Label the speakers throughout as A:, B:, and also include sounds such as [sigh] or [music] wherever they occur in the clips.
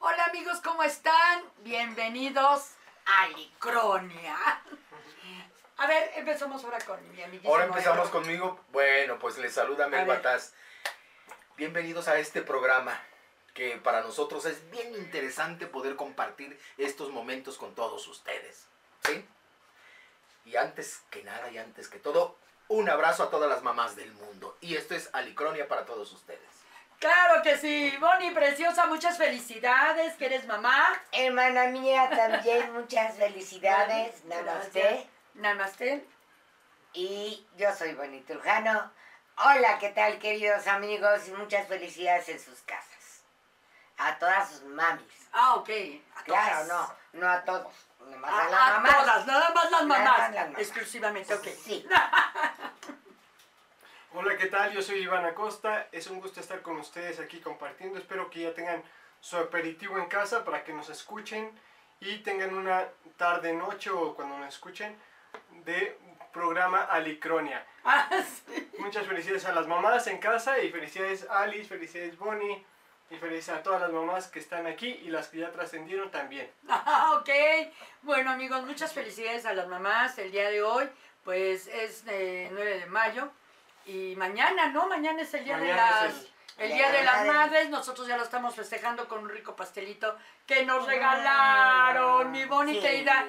A: Hola amigos, ¿cómo están? Bienvenidos a Licronia. A ver, empezamos ahora con mi amiguísimo.
B: Ahora empezamos
A: Ebro.
B: conmigo. Bueno, pues les saluda Mel. Bataz. Bienvenidos a este programa que para nosotros es bien interesante poder compartir estos momentos con todos ustedes. ¿Sí? Y antes que nada y antes que todo, un abrazo a todas las mamás del mundo. Y esto es Alicronia para todos ustedes.
A: Claro que sí, Bonnie preciosa, muchas felicidades, que eres mamá.
C: Hermana mía, también muchas felicidades. Namaste.
A: Gracias. Namaste.
C: Y yo soy Bonnie Trujano. Hola, ¿qué tal, queridos amigos? Y muchas felicidades en sus casas. A todas sus mamis.
A: Ah, ok. A
C: Claro,
A: todas.
C: no, no a todos. Nomás
A: A,
C: a, las
A: a
C: mamás.
A: todas, nada más las
C: Nada
A: mamás.
C: más las mamás.
A: Exclusivamente, ok.
C: Sí. [laughs]
D: Hola, ¿qué tal? Yo soy Iván Acosta. Es un gusto estar con ustedes aquí compartiendo. Espero que ya tengan su aperitivo en casa para que nos escuchen y tengan una tarde, noche o cuando nos escuchen de programa Alicronia.
A: Ah, [laughs] sí.
D: Muchas felicidades a las mamás en casa y felicidades Alice, felicidades Bonnie y felicidades a todas las mamás que están aquí y las que ya trascendieron también.
A: Ah, [laughs] ok. Bueno, amigos, muchas felicidades a las mamás. El día de hoy, pues es eh, 9 de mayo. Y mañana, ¿no? Mañana es el día de las.
D: es
A: El
C: Día
A: día
C: de
A: de
C: la
A: las
C: Madre.
A: madres, nosotros ya lo estamos festejando con un rico pastelito que nos regalaron. Mi Bonnie
C: Sí.
A: querida,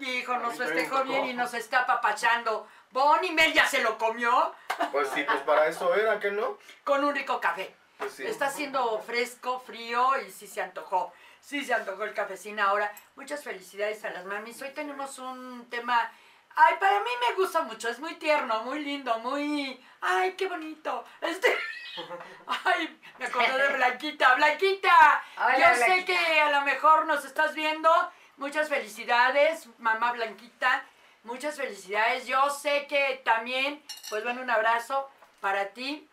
A: hijo,
D: A
A: nos festejó bien y nos está apapachando. Bonnie Mel ya se lo comió
B: Pues sí, pues para eso era, ¿que no?
A: con un rico café.
B: Pues sí.
A: Está haciendo fresco, frío y sí se antojó. Sí se antojó el cafecín ahora. Muchas felicidades a las mamis. Hoy tenemos un tema. Ay, para mí me gusta mucho. Es muy tierno, muy lindo, muy. Ay, qué bonito. Este. [laughs] Ay, me acordé de Blanquita. Blanquita,
C: Hola,
A: yo sé que a lo mejor nos estás viendo. Muchas felicidades, mamá Blanquita. Muchas felicidades. Yo sé que también, pues bueno, un abrazo para ti.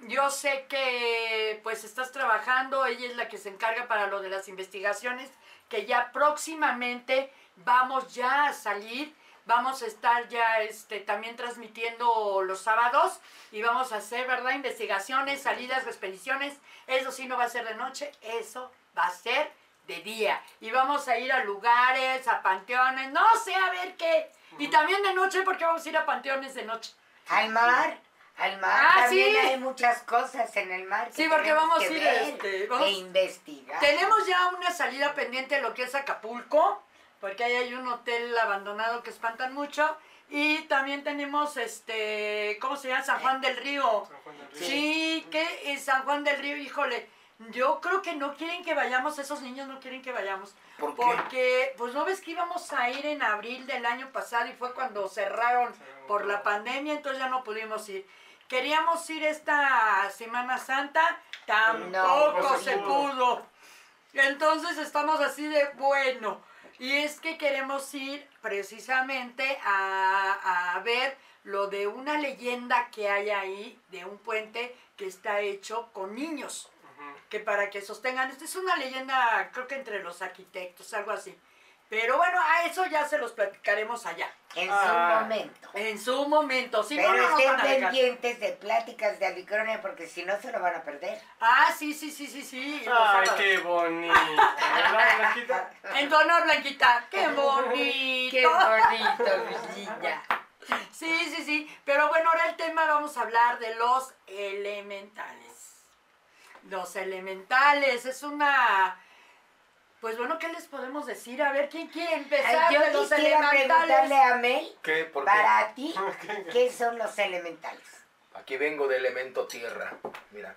A: Yo sé que pues estás trabajando, ella es la que se encarga para lo de las investigaciones, que ya próximamente vamos ya a salir, vamos a estar ya este, también transmitiendo los sábados y vamos a hacer, ¿verdad? Investigaciones, salidas, expediciones, eso sí no va a ser de noche, eso va a ser de día. Y vamos a ir a lugares, a panteones, no sé, a ver qué. Y también de noche porque vamos a ir a panteones de noche.
C: Al mar. Al mar.
A: Ah,
C: también
A: sí.
C: hay muchas cosas en el mar. que
A: Sí, porque vamos
C: que
A: a ir,
C: ver
A: este, vamos-
C: E investigar.
A: Tenemos ya una salida pendiente de lo que es Acapulco, porque ahí hay un hotel abandonado que espantan mucho. Y también tenemos, este, ¿cómo se llama? San Juan del Río.
D: San Juan del Río.
A: Sí, que es San Juan del Río, híjole. Yo creo que no quieren que vayamos, esos niños no quieren que vayamos.
B: ¿Por qué?
A: Porque, pues no ves que íbamos a ir en abril del año pasado y fue cuando cerraron por la pandemia, entonces ya no pudimos ir. Queríamos ir esta Semana Santa, tampoco
C: No,
A: se
D: no se
A: pudo. Entonces estamos así de bueno. Y es que queremos ir precisamente a, a ver lo de una leyenda que hay ahí, de un puente que está hecho con niños que para que sostengan. Esta es una leyenda, creo que entre los arquitectos, algo así. Pero bueno, a eso ya se los platicaremos allá.
C: En
D: Ah.
C: su momento.
A: En su momento, sí,
C: Pero
A: no
C: estén pendientes de pláticas de Alicronia porque si no se lo van a perder.
A: Ah, sí, sí, sí, sí, sí.
D: Ay, qué bonito. ¿Verdad, Blanquita? [laughs]
A: En tu honor, Blanquita. ¡Qué bonito!
C: Qué bonito, mi niña. [laughs]
A: Sí, sí, sí. Pero bueno, ahora el tema vamos a hablar de los elementales. Los elementales es una... Pues bueno, ¿qué les podemos decir? A ver, ¿quién quiere empezar
C: Ay,
A: de
C: yo
A: los
C: quisiera preguntarle a Mel,
B: ¿Qué? ¿Por qué?
C: para ti, [laughs] ¿qué son los elementales?
B: Aquí vengo de elemento tierra. Mira.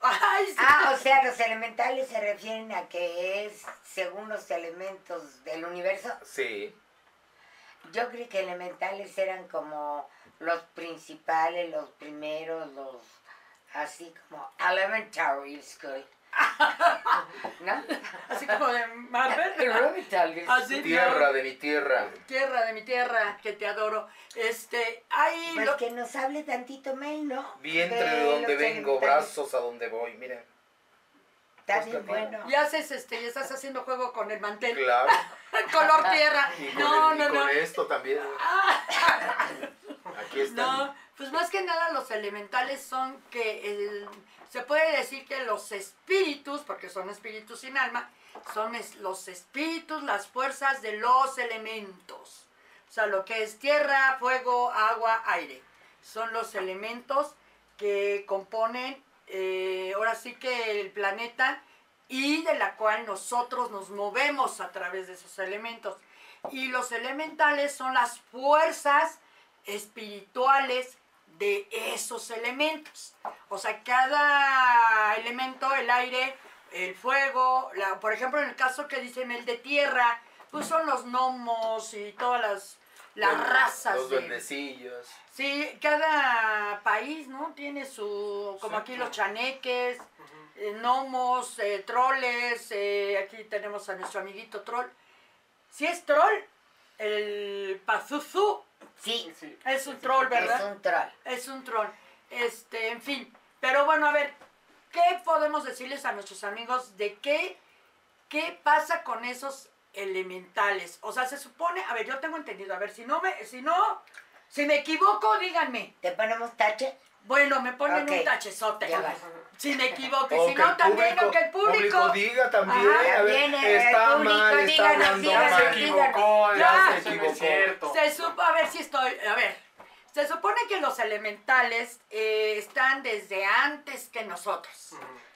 A: Ay, sí.
C: Ah, o sea, los elementales se refieren a que es según los elementos del universo.
B: Sí.
C: Yo creo que elementales eran como los principales, los primeros, los así como elementary school. ¿No?
A: Así como de Marvel. Así.
B: Tierra de mi tierra.
A: Tierra de mi tierra, que te adoro. Este, hay
C: Pues
A: lo-
C: que nos hable tantito Mel, ¿no?
B: Vientre de donde
C: los
B: vengo, brazos a donde voy. Miren.
C: Está
B: Pues
C: bien
B: también.
C: bueno.
A: y haces este, y estás haciendo juego con el mantel.
B: Claro. [laughs]
A: Color tierra.
B: Y con,
A: No,
B: el- y
A: no,
B: con
A: no.
B: esto también.
A: Ah,
B: Aquí está.
A: no, Pues más que nada los elementales son que el- se puede decir que los espíritus, porque son espíritus sin alma, son los espíritus, las fuerzas de los elementos. O sea, lo que es tierra, fuego, agua, aire. Son los elementos que componen eh, ahora sí que el planeta y de la cual nosotros nos movemos a través de esos elementos. Y los elementales son las fuerzas espirituales de esos elementos. O sea, cada elemento, el aire, el fuego, la- por ejemplo, en el caso que dicen el de tierra, pues son los gnomos y todas las, las
B: Los-
A: razas.
B: Los
A: de-
B: duendecillos.
A: Sí, cada país, ¿no? Tiene su, como
D: Sí,
A: aquí los chaneques, eh, gnomos, eh, troles, eh, aquí tenemos a nuestro amiguito troll. Si es troll, el Pazuzu
C: Sí,
D: Sí.
A: es un troll,
C: es
A: ¿verdad?
C: un troll.
A: Es un troll. Este, en fin. Pero bueno, a ver, ¿qué podemos decirles a nuestros amigos de qué, qué pasa con esos elementales? O sea, se supone, a ver, yo tengo entendido, a ver, si no me, si no, si me equivoco, díganme.
C: ¿Te ponemos tache?
A: Bueno, me ponen
C: Ok.
A: un tachezote. Si me equivoco,
B: O
A: si no, también,
B: público-
A: o que el público.
B: diga también,
A: Ajá,
B: a ver,
C: también el
B: está
C: público
B: mal, está hablando
D: se
B: mal.
C: díganos.
D: equivocó,
A: Ya,
B: se equivocó.
D: cierto.
A: Se supo, a ver si estoy, a ver, se supone que los elementales eh, están desde antes que nosotros,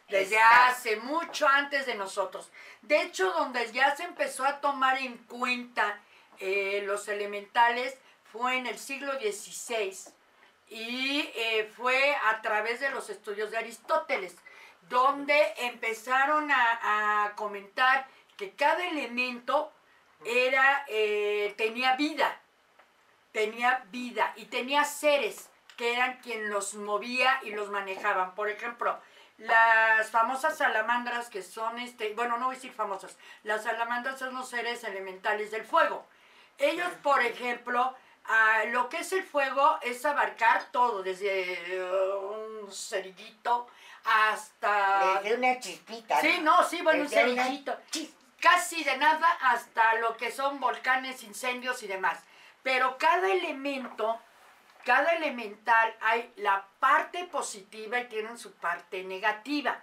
A: desde hace mucho antes de nosotros. De hecho, donde ya se empezó a tomar en cuenta eh, los elementales fue en el siglo XVI y eh, fue a través de los estudios de Aristóteles, donde empezaron a, a comentar que cada elemento era, eh, tenía vida, tenía vida y tenía seres que eran quien los movía y los manejaban. Por ejemplo, las famosas salamandras que son, este, bueno, no voy a decir famosas, las salamandras son los seres elementales del fuego. Ellos, por ejemplo, ah, lo que es el fuego es abarcar todo, desde eh, un cerillito hasta...
C: Desde una chispita.
A: Sí, no, sí, bueno, un
C: Desde
A: cerillito casi de nada hasta lo que son volcanes, incendios y demás. Pero cada elemento, cada elemental hay la parte positiva y tienen su parte negativa.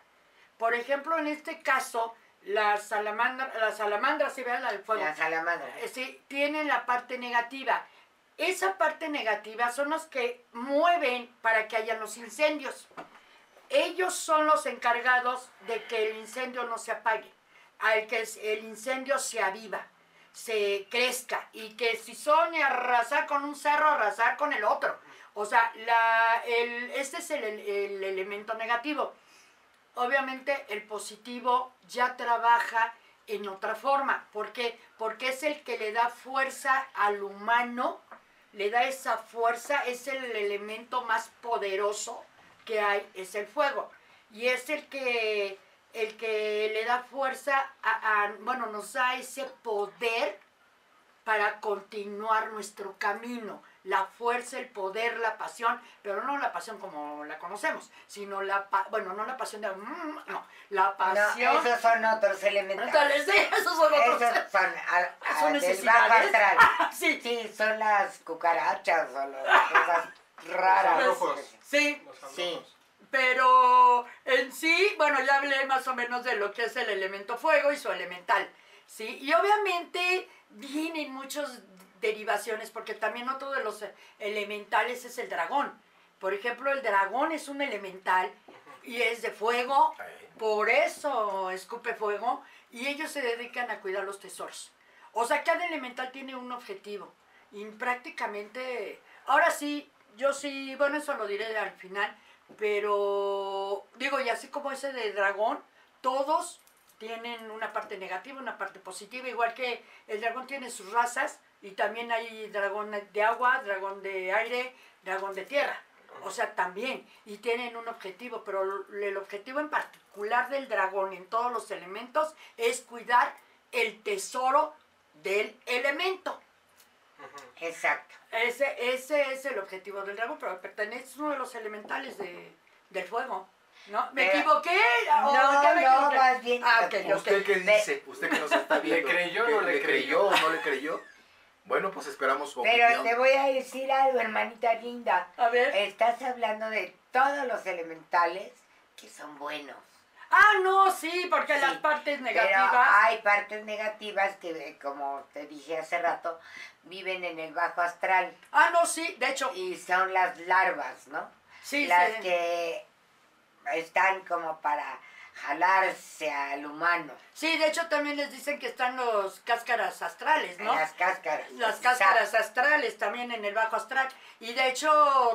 A: Por ejemplo, en este caso, las salamandras, las salamandras, ¿sí vean la del fuego?
C: La salamandra.
A: Eh, sí, tienen la parte negativa. Esa parte negativa son los que mueven para que haya los incendios. Ellos son los encargados de que el incendio no se apague, al que el incendio se aviva, se crezca y que si son arrasar con un cerro, arrasar con el otro. O sea, el, este es el, el elemento negativo. Obviamente el positivo ya trabaja en otra forma. ¿Por qué? Porque es el que le da fuerza al humano, le da esa fuerza, es el elemento más poderoso que hay, es el fuego. Y es el que, el que le da fuerza, a, a- bueno, nos da ese poder para continuar nuestro camino. La fuerza, el poder, la pasión, pero no la pasión como la conocemos, sino la, pa- bueno, no la pasión de, mm, no, la
C: No,
A: pasión.
C: esos son otros.
A: Entonces, sí, esos son otros.
C: Esos son, a- a-
A: Son
C: del
A: necesidades.
C: bajo astral. [laughs]
A: sí,
C: Sí, son las cucarachas o las cosas raras.
A: Sí,
D: Los
C: Sí.
A: pero en sí, bueno, ya hablé más o menos de lo que es el elemento fuego y su elemental, ¿sí? Y obviamente vienen muchas derivaciones, porque también otro de los elementales es el dragón. Por ejemplo, el dragón es un elemental y es de fuego, por eso escupe fuego, y ellos se dedican a cuidar los tesoros. O sea, cada elemental tiene un objetivo. Y prácticamente, ahora sí, yo sí, bueno, eso lo diré al final, pero digo, y así como ese de dragón, todos tienen una parte negativa, una parte positiva, igual que el dragón tiene sus razas, y también hay dragón de agua, dragón de aire, dragón de tierra. O sea, también, y tienen un objetivo, pero el objetivo en particular del dragón en todos los elementos es cuidar el tesoro del elemento.
C: Exacto.
A: Ese, ese es el objetivo del dragón, pero pertenece es uno de los elementales de, del fuego. ¿No? ¿Me
C: Pero-
A: equivoqué? ¿O
C: No,
A: qué me
C: no,
A: equivoqué?
C: más bien.
A: Ah, ok, ok.
B: ¿Usted qué
C: Ve-
B: dice? ¿Usted que nos está viendo?
D: creyó o
B: ¿Que
D: no le
B: creyó o no le creyó? Bueno, pues esperamos su
C: Pero
B: opinión.
C: te voy a decir algo, hermanita linda.
A: A ver.
C: Estás hablando de todos los elementales que son buenos.
A: Ah, no, sí, porque
C: Sí,
A: las partes
C: Pero
A: negativas.
C: hay partes negativas que, como te dije hace rato, viven en el bajo astral
A: Ah, no, sí, de hecho,
C: y son las larvas, ¿no?
A: sí,
C: las
A: sí.
C: que están como para jalarse al humano.
A: Sí, de hecho también les dicen que están los cáscaras astrales, ¿no?
C: Las cáscaras.
A: Las cáscaras astrales también en el bajo astral. Y de hecho,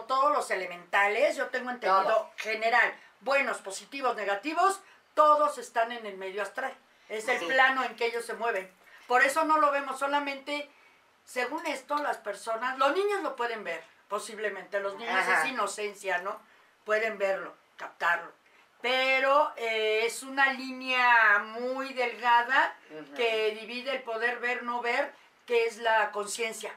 A: todos los elementales, yo tengo entendido, general, buenos, positivos, negativos, todos están en el medio astral. Es el
C: Sí.
A: plano en que ellos se mueven. Por eso no lo vemos solamente, según esto, las personas, los niños lo pueden ver, posiblemente. Los niños
C: Ajá.
A: es inocencia, ¿no? Pueden verlo, captarlo. Pero eh, es una línea muy delgada que divide el poder ver, no ver, que es la conciencia.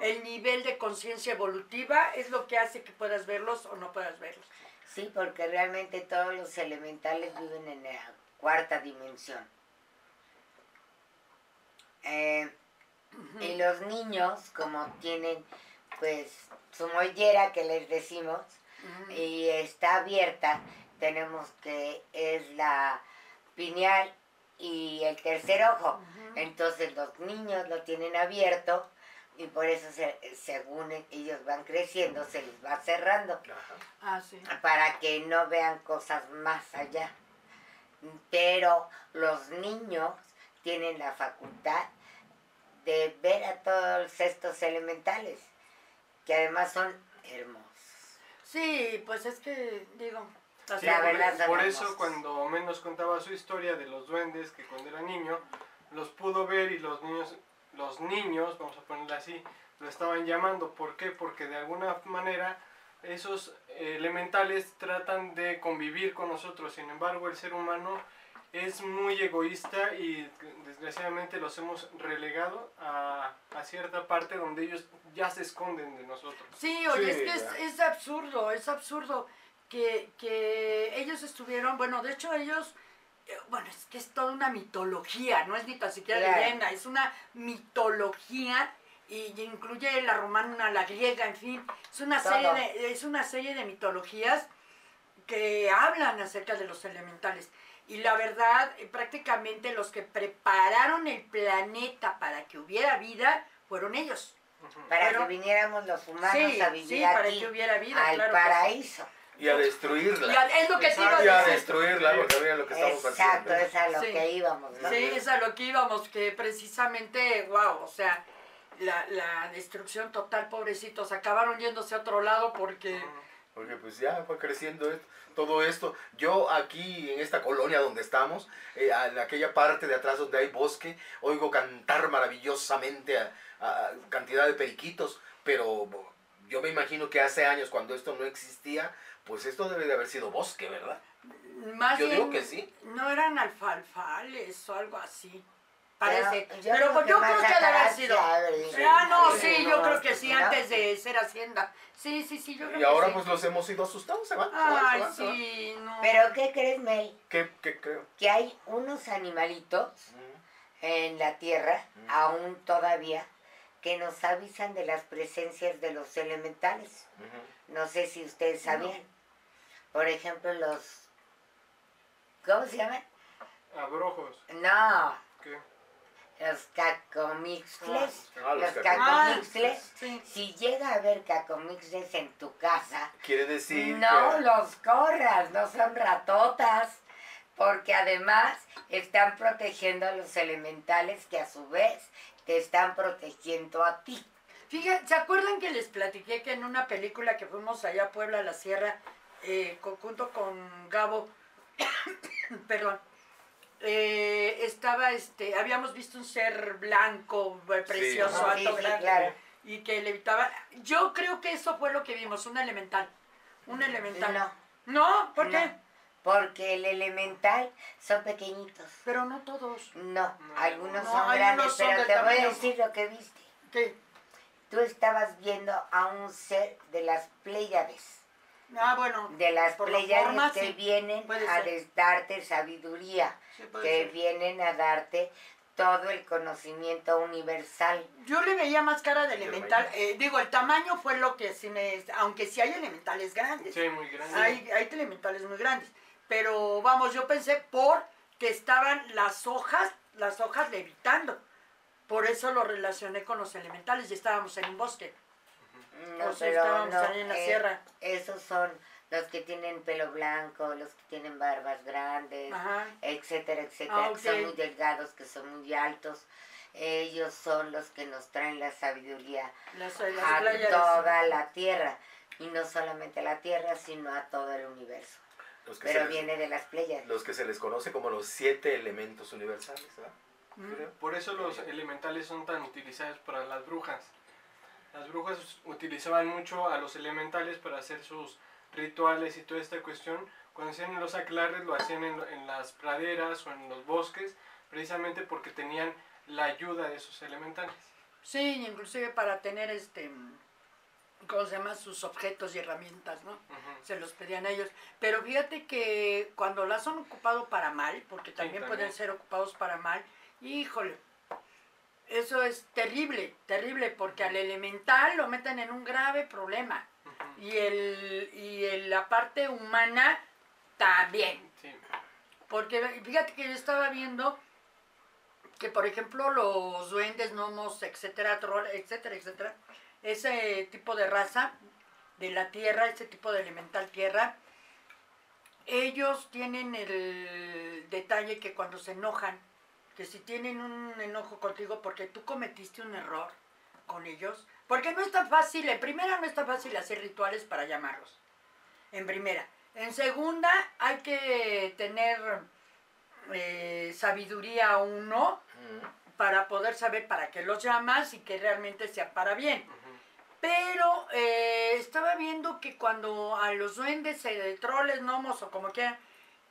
A: El nivel de conciencia evolutiva es lo que hace que puedas verlos o no puedas verlos.
C: Sí, porque realmente todos los elementales viven en la cuarta dimensión. Eh, y los niños, como tienen pues su mollera que les decimos, y está abierta, tenemos que es la pineal y el tercer ojo. Entonces los niños lo tienen abierto y por eso se- según ellos van creciendo se les va cerrando.
A: Ah, sí.
C: para que no vean cosas más allá. Pero los niños tienen la facultad de ver a todos estos elementales, que además son hermosos.
A: Sí, pues es que, digo,
D: Sí, por,
C: hermosos.
D: eso cuando menos contaba su historia de los duendes, que cuando era niño, los pudo ver y los niños, los niños, vamos a ponerlo así, lo estaban llamando. ¿Por qué? Porque de alguna manera esos elementales tratan de convivir con nosotros. Sin embargo, el ser humano es muy egoísta y desgraciadamente los hemos relegado a, a cierta parte donde ellos ya se esconden de nosotros.
A: Sí, oye,
B: Sí,
A: es que es absurdo, es absurdo que, que ellos estuvieron, bueno, de hecho ellos, eh, bueno, es que es toda una mitología, no es ni tan siquiera
C: Claro.
A: leyenda, es una mitología y incluye la romana, la griega, en fin, es una
C: Todo.
A: serie de, es una serie de mitologías que hablan acerca de los elementales. Y la verdad, eh, prácticamente los que prepararon el planeta para que hubiera vida fueron ellos.
C: Para
A: Pero-
C: que viniéramos los humanos
A: Sí,
C: a vivir
A: sí, para
C: aquí,
A: que hubiera vida,
C: al
A: claro
C: paraíso.
B: Y a destruirla.
A: Ya, es lo que te iba a
B: Y a destruirla, porque miren lo que estamos
C: Exacto,
B: haciendo.
C: es a lo
A: Sí.
C: que íbamos, ¿no?
A: Sí, es a lo que íbamos, que precisamente, wow, o sea, la, la destrucción total, pobrecitos, acabaron yéndose a otro lado porque...
B: Porque pues ya fue creciendo esto- todo esto. Yo aquí en esta colonia donde estamos, eh, en aquella parte de atrás donde hay bosque, oigo cantar maravillosamente a, a cantidad de periquitos, pero yo me imagino que hace años cuando esto no existía, pues esto debe de haber sido bosque, ¿verdad?
A: Más
B: Yo digo
A: bien,
B: que sí.
A: No eran alfalfales o algo así.
C: Pero
A: Parece.
C: yo
A: Pero,
C: creo que
A: yo creo que debe haber sido. Ah, no,
C: sí,
A: sí,
C: no,
A: yo creo que sí, antes de ser hacienda. Sí, sí, sí, yo creo
B: Y
A: que
B: ahora
A: sí.
B: pues los hemos ido asustados, se van. se van, se
A: Ay,
B: van, se van.
A: sí, no.
C: Pero ¿qué crees, Mel?
B: ¿Qué, qué creo?
C: Que hay unos animalitos en la tierra,
B: Mm.
C: aún todavía, que nos avisan de las presencias de los elementales. No sé si ustedes sabían. Por ejemplo, los... ¿Cómo se llaman?
D: Abrojos.
C: No,
D: ¿qué?
C: los cacomixles.
B: Ah, los
C: los cacomixles.
A: sí.
C: Si llega a haber cacomixles en tu casa,
B: Quiere decir
C: no
B: que...
C: los corras, no son ratotas. Porque además están protegiendo a los elementales que a su vez te están protegiendo a ti.
A: Fíjate, ¿se acuerdan que les platiqué que en una película que fuimos allá a Puebla, a la Sierra, eh, junto con Gabo, [coughs] perdón, eh, estaba, este, habíamos visto un ser blanco, eh, precioso,
B: Ajá.
A: alto,
C: Sí, claro.
A: y que levitaba. Yo creo que eso fue lo que vimos, un elemental, un elemental.
C: No,
A: ¿No? ¿Por
C: No.
A: qué?
C: porque el elemental son pequeñitos.
A: Pero no todos.
C: No,
D: No.
C: algunos
A: No,
C: son grandes,
A: son
C: pero te voy a decir lo que viste.
A: ¿Qué?
C: Tú estabas viendo a un ser de las Pléyades,
A: Ah, bueno.
C: de las
A: la
C: Pléyades que
A: sí.
C: vienen a darte sabiduría,
A: Sí,
C: que
A: ser.
C: vienen a darte todo el conocimiento universal.
A: Yo le veía más cara de elemental. eh, digo, el tamaño fue lo que sí me... Aunque sí hay elementales grandes.
D: Sí, muy grande.
A: Hay, hay elementales muy grandes. Pero vamos, yo pensé por que estaban las hojas, las hojas levitando. Por eso lo relacioné con los elementales y estábamos en un bosque.
C: No,
A: O sea,
C: pero no,
A: en la
C: eh,
A: sierra.
C: Esos son los que tienen pelo blanco, los que tienen barbas grandes,
A: Ajá.
C: etcétera, etcétera,
A: Ah,
C: que son muy delgados, que son muy altos. Ellos son los que nos traen la sabiduría
A: Las, las
C: a
A: playas.
C: toda la tierra. Y no solamente a la tierra, sino a todo el universo.
B: Los que,
C: Pero
B: les,
C: viene de las playas.
B: los que se les conoce como los siete elementos universales, ¿verdad?
A: Mm.
D: Por eso los elementales son tan utilizados para las brujas. Las brujas utilizaban mucho a los elementales para hacer sus rituales y toda esta cuestión. Cuando hacían los aclares lo hacían en, en las praderas o en los bosques, precisamente porque tenían la ayuda de esos elementales.
A: Sí, inclusive para tener este, ¿cómo se llama? Sus objetos y herramientas, ¿no? Se los pedían a ellos. Pero fíjate que cuando las han ocupado para mal, porque también,
D: también.
A: pueden ser ocupados para mal, híjole, eso es terrible, terrible, porque al elemental lo meten en un grave problema. Y, el, y el- la parte humana también.
D: Sí.
A: Porque fíjate que yo estaba viendo que, por ejemplo, los duendes, gnomos, etcétera, troll, etcétera, etcétera, ese tipo de raza de la tierra, ese tipo de elemental tierra, ellos tienen el detalle que cuando se enojan, que si tienen un enojo contigo porque tú cometiste un error con ellos, porque no es tan fácil, en primera no es tan fácil hacer rituales para llamarlos, en primera. En segunda hay que tener eh, sabiduría uno para poder saber para qué los llamas y que realmente sea para bien. Pero eh, estaba viendo que cuando a los duendes, eh, troles, gnomos o como quieran,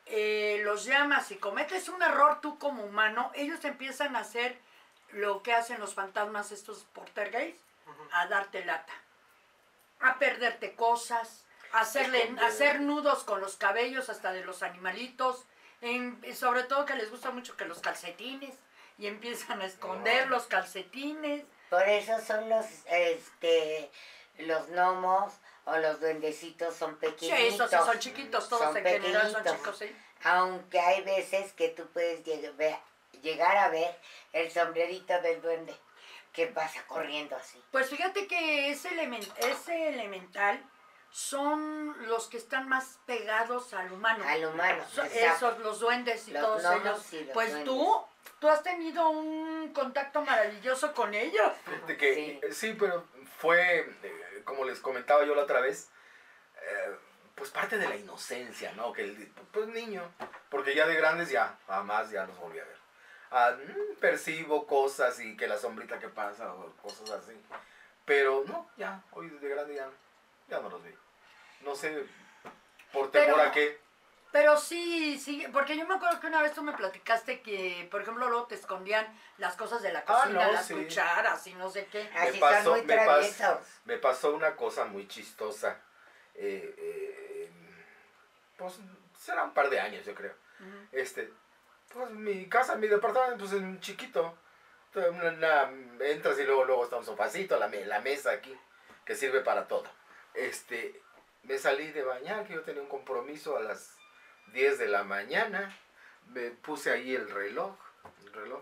A: eh, los llamas y cometes un error tú como humano, ellos empiezan a hacer lo que hacen los fantasmas estos portergeist,
D: Ujú.
A: a darte lata, a perderte cosas, a hacerle, a hacer nudos con los cabellos hasta de los animalitos, en- y sobre todo que les gusta mucho que los calcetines, y empiezan a esconder
B: No.
A: los calcetines.
C: Por eso son los, este, los gnomos o los duendecitos son
A: Sí,
C: pequeñitos.
A: esos sí son chiquitos, todos
C: Son
A: en general son chicos, sí.
C: Aunque hay veces que tú puedes llegar a ver el sombrerito del duende que pasa corriendo así.
A: Pues fíjate que ese, elemen- ese elemental son los que están más pegados al humano.
C: Al humano.
A: So- esos, los duendes y
C: Los
A: todos ellos.
C: y los
A: Pues
C: duendes.
A: tú, tú has tenido un contacto maravilloso con ellos.
B: Que,
C: Sí.
B: sí, pero fue, eh, como les comentaba yo la otra vez, eh, pues parte de la inocencia, ¿no? Que el, pues niño, porque ya de grandes ya, jamás ya los volví a ver. Ah, mm, percibo cosas y que la sombrita que pasa o cosas así. Pero no, ya, hoy de grande ya, ya no los vi. No sé, por temor
A: Pero-
B: a qué.
A: Pero sí, sí, porque yo me acuerdo que una vez tú me platicaste que, por ejemplo, luego te escondían las cosas de la
B: Ah,
A: cocina,
B: no,
A: las
B: sí.
A: cucharas y no sé qué.
C: Así
B: pasó-
C: son muy
B: me pas-
C: traviesos.
B: Me pasó una cosa muy chistosa. eh, eh, pues será un par de años, yo creo.
A: Ujú.
B: Este, pues mi casa, mi departamento, pues es un chiquito. Entonces, una- una- entras y luego, luego está un sofacito, la, me- la mesa aquí, que sirve para todo. Este, me salí de bañar, que yo tenía un compromiso a las 10 de la mañana. Me puse ahí el reloj, el reloj.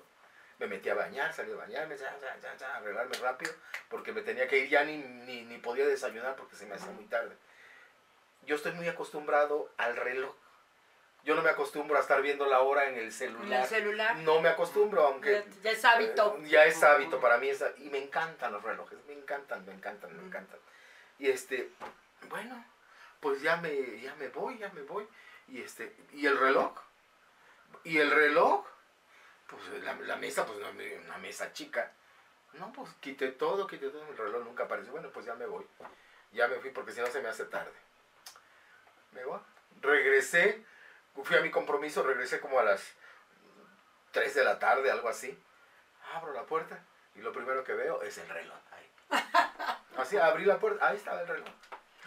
B: Me metí a bañar, salí a bañarme, ya, ya, ya, ya, arreglarme rápido, porque me tenía que ir, ya ni, ni, ni podía desayunar porque se me hacía muy tarde. Yo estoy muy acostumbrado al reloj. Yo no me acostumbro a estar viendo la hora en el
A: En
B: celular.
A: el celular.
B: No me acostumbro, aunque...
A: Ya, ya es hábito.
B: eh, ya es hábito para mí. es- y me encantan los relojes. Me encantan, me encantan, me encantan. Y este, bueno, pues ya me, ya me voy, ya me voy. Y este, ¿y el reloj? ¿Y el reloj? Pues la, la mesa, pues una mesa chica. No, pues quité todo, quité todo. El reloj nunca apareció. Bueno, pues ya me voy. Ya me fui porque si no se me hace tarde. Me voy. Regresé, fui a mi compromiso, regresé como a las 3 de la tarde, algo así. Abro la puerta y lo primero que veo es el reloj. Ahí. [laughs] Así, abrí la puerta, ahí estaba el reloj.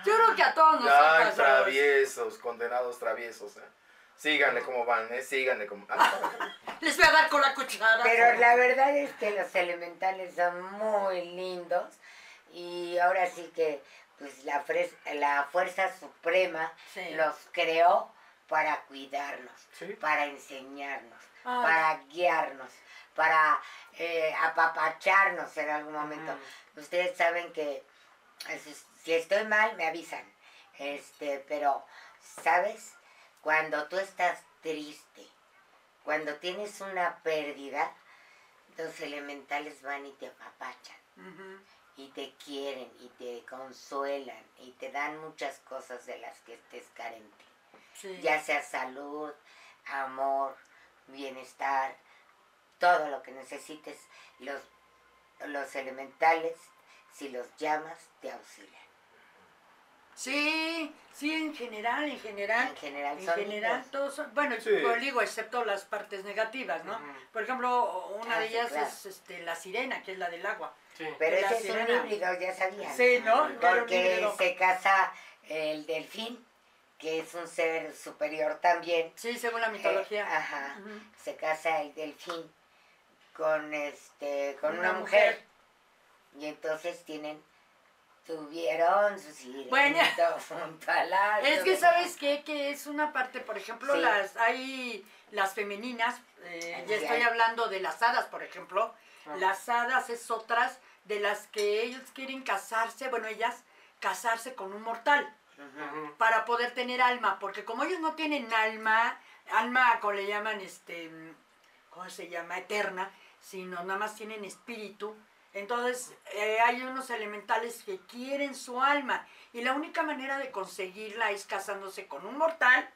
A: Yo creo que a todos nos
B: Ay, traviesos, condenados traviesos. ¿eh? Síganle como van, ¿eh? Síganle como... Ah, [laughs]
A: Les voy a dar con la cuchara.
C: Pero la verdad es que los elementales son muy lindos y ahora sí que pues la, fres- la fuerza suprema
A: Sí.
C: los creó para cuidarnos,
D: Sí.
C: para enseñarnos,
A: Ay.
C: para guiarnos, para eh, apapacharnos en algún momento. Ustedes saben que eh, si, estoy mal me avisan, este, pero sabes cuando tú estás triste, cuando tienes una pérdida, los elementales van y te apapachan. Y te quieren y te consuelan y te dan muchas cosas de las que estés carente,
A: Sí.
C: ya sea salud, amor, bienestar, todo lo que necesites, los, los elementales, si los llamas, te auxilian.
A: Sí, sí, en general, en general.
C: En general
A: En general, todos son, bueno,
D: Sí.
A: pues digo, excepto las partes negativas, ¿no? Por ejemplo, una
C: Ah,
A: de
C: sí,
A: ellas
C: claro.
A: es este, la sirena, que es la del agua.
D: Sí.
C: Pero ese es
A: sirena.
C: un híbrido, ya sabían.
A: Sí, ¿no?
C: Porque se casa el delfín, que es un ser superior también.
A: Sí, según la
C: Eh,
A: mitología.
C: ajá. Se casa el delfín con este con
A: Una
C: una, mujer. Y entonces tienen tuvieron su sirenito
A: Bueno.
C: agua. [laughs]
A: Es que, ¿sabes qué? Que es una parte, por ejemplo,
C: Sí.
A: las hay las femeninas, eh, ya estoy hablando de las hadas, por ejemplo.
D: Ah.
A: Las hadas es otras de las que ellos quieren casarse, bueno, ellas casarse con un mortal. Para poder tener alma, porque como ellos no tienen alma, alma, como le llaman, este, ¿cómo se llama? Eterna, sino nada más tienen espíritu, entonces eh, hay unos elementales que quieren su alma, y la única manera de conseguirla es casándose con un mortal,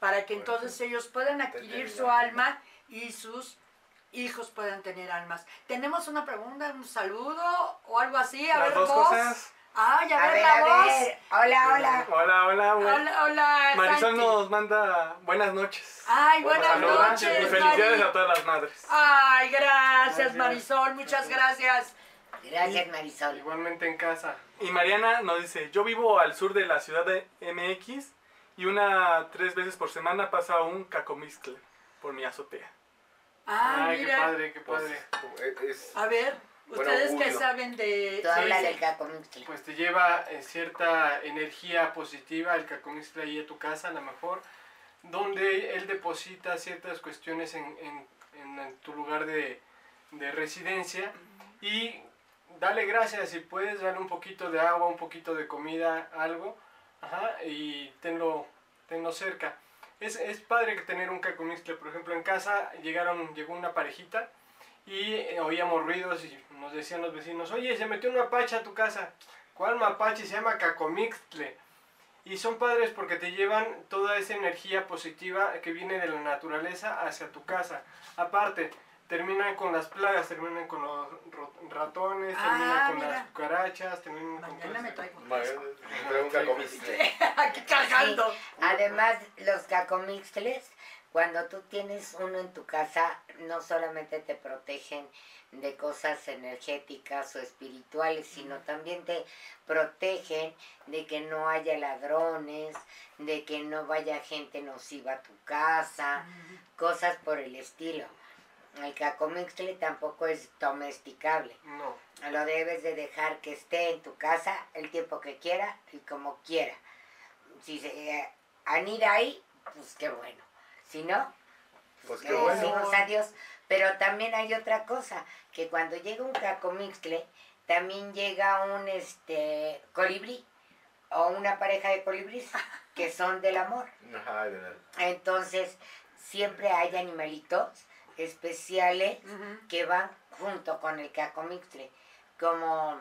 A: para que entonces ellos puedan adquirir su
B: alma.
A: alma y sus hijos puedan tener almas. ¿Tenemos una pregunta, un saludo o algo así? A
E: Las
A: ver,
E: dos
A: vos.
E: cosas.
A: Ay, a,
C: A
A: ver, la
C: a
A: voz.
C: ver. Hola, hola.
E: Hola, hola, güey.
A: Hola, hola.
E: Marisol
A: Santi.
E: nos manda buenas noches.
A: Ay,
B: Buenas
A: buenas
B: saludos.
A: noches,
E: y felicidades
A: Mari.
E: a todas las madres.
A: Ay, gracias,
D: Gracias.
A: Marisol, muchas gracias.
C: Gracias, Marisol.
D: Igualmente en casa.
E: Y Mariana nos dice, yo vivo al sur de la ciudad de MX y una tres veces por semana pasa un cacomixcle por mi azotea.
A: Ah,
D: Ay, qué padre, qué
B: pues,
D: padre.
B: es-
A: A ver, Ustedes que saben de...
C: Tú
A: sí,
C: hablas
A: sí.
C: del.
D: Pues te lleva eh, cierta energía positiva el cacomixtle ahí a tu casa, a lo mejor, donde él deposita ciertas cuestiones en, en- en tu lugar de, de residencia y dale gracias si puedes darle un poquito de agua, un poquito de comida, algo, ajá, y tenlo, tenlo cerca. Es, es padre que tener un cacomixtle, por ejemplo, en casa llegaron, llegó una parejita y eh, oíamos ruidos y nos decían los vecinos, oye, se metió un mapache a tu casa. ¿Cuál mapache? Se llama cacomixtle. Y son padres porque te llevan toda esa energía positiva que viene de la naturaleza hacia tu casa. Aparte, terminan con las plagas, terminan con los ro- ratones,
A: Ah,
D: terminan con
A: mira.
D: las cucarachas, terminan con
A: Mañana me traigo.
B: Ma- me traigo un cacomixtle. [laughs]
A: Aquí cargando.
C: Además, los cacomixtles, cuando tú tienes uno en tu casa, no solamente te protegen de cosas energéticas o espirituales, sino también te protegen de que no haya ladrones, de que no vaya gente nociva a tu casa, cosas por el estilo. El cacomixtle tampoco es domesticable.
D: No.
C: Lo debes de dejar que esté en tu casa el tiempo que quiera y como quiera. Si se eh, anida ahí, pues qué bueno. Si no,
B: Pues qué bueno.
C: decimos adiós. Pero también hay otra cosa, que cuando llega un cacomixtle, también llega un este colibrí o una pareja de colibríes [laughs] que son del amor.
B: Ajá, de verdad.
C: Entonces, siempre hay animalitos especiales que van junto con el cacomixtle, como